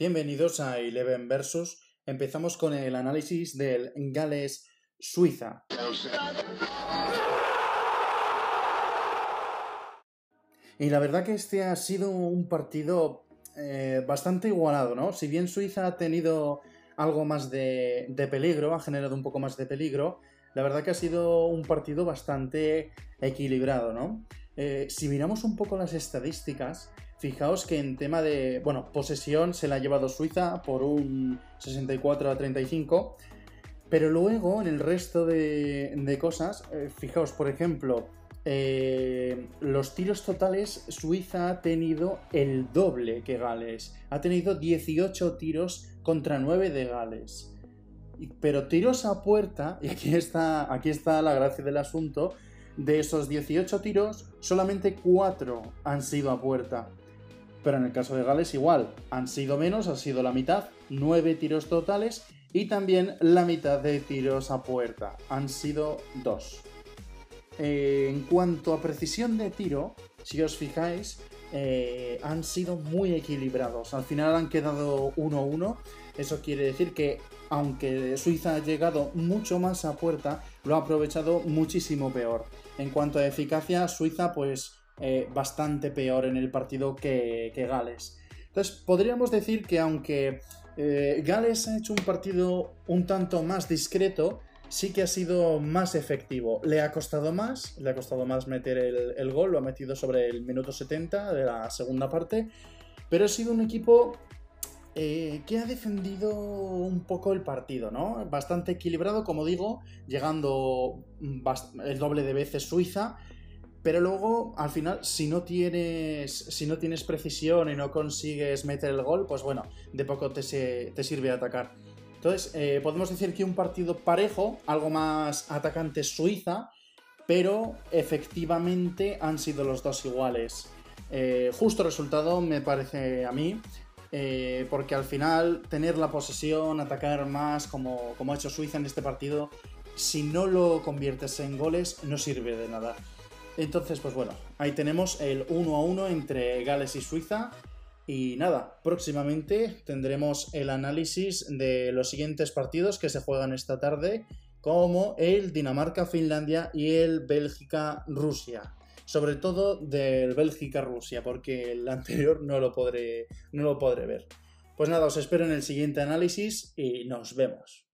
Bienvenidos a Eleven Versus. Empezamos con el análisis del Gales-Suiza. Y la verdad que este ha sido un partido eh, bastante igualado, ¿no? Si bien Suiza ha tenido algo más de, peligro, ha generado un poco más de peligro, la verdad que ha sido un partido bastante equilibrado, ¿no? Eh, si miramos un poco las estadísticas, Fijaos que en tema de, bueno, posesión se la ha llevado Suiza por un 64 a 35, pero luego en el resto de, cosas, eh, fijaos, por ejemplo, eh, los tiros totales, Suiza ha tenido el doble que Gales. Ha tenido 18 tiros contra 9 de Gales. Pero tiros a puerta, y aquí está, aquí está la gracia del asunto, de esos 18 tiros, solamente 4 han sido a puerta. Pero en el caso de Gales igual, han sido menos, ha sido la mitad, 9 tiros totales y también la mitad de tiros a puerta, han sido 2. Eh, en cuanto a precisión de tiro, si os fijáis, eh, han sido muy equilibrados. Al final han quedado 1-1. Eso quiere decir que aunque Suiza ha llegado mucho más a puerta, lo ha aprovechado muchísimo peor. En cuanto a eficacia, Suiza pues eh, bastante peor en el partido que, Gales. Entonces, podríamos decir que aunque eh, Gales ha hecho un partido un tanto más discreto, sí que ha sido más efectivo. Le ha costado más, le ha costado más meter el, gol, lo ha metido sobre el minuto 70 de la segunda parte, pero ha sido un equipo eh, que ha defendido un poco el partido, ¿no? Bastante equilibrado, como digo, llegando el doble de veces Suiza, pero luego, al final, si no tienes, si no tienes precisión y no consigues meter el gol, pues bueno, de poco te, te sirve atacar. Entonces, eh, podemos decir que un partido parejo, algo más atacante Suiza, pero efectivamente han sido los dos iguales. Eh, justo resultado me parece a mí, eh, porque al final tener la posesión, atacar más, como, como ha hecho Suiza en este partido, si no lo conviertes en goles, no sirve de nada. Entonces, pues bueno, ahí tenemos el 1 a 1 entre Gales y Suiza. Y nada, próximamente tendremos el análisis de los siguientes partidos que se juegan esta tarde, como el Dinamarca-Finlandia y el Bélgica-Rusia. Sobre todo del Bélgica-Rusia, porque el anterior no lo, podré, no lo podré ver. Pues nada, os espero en el siguiente análisis y nos vemos.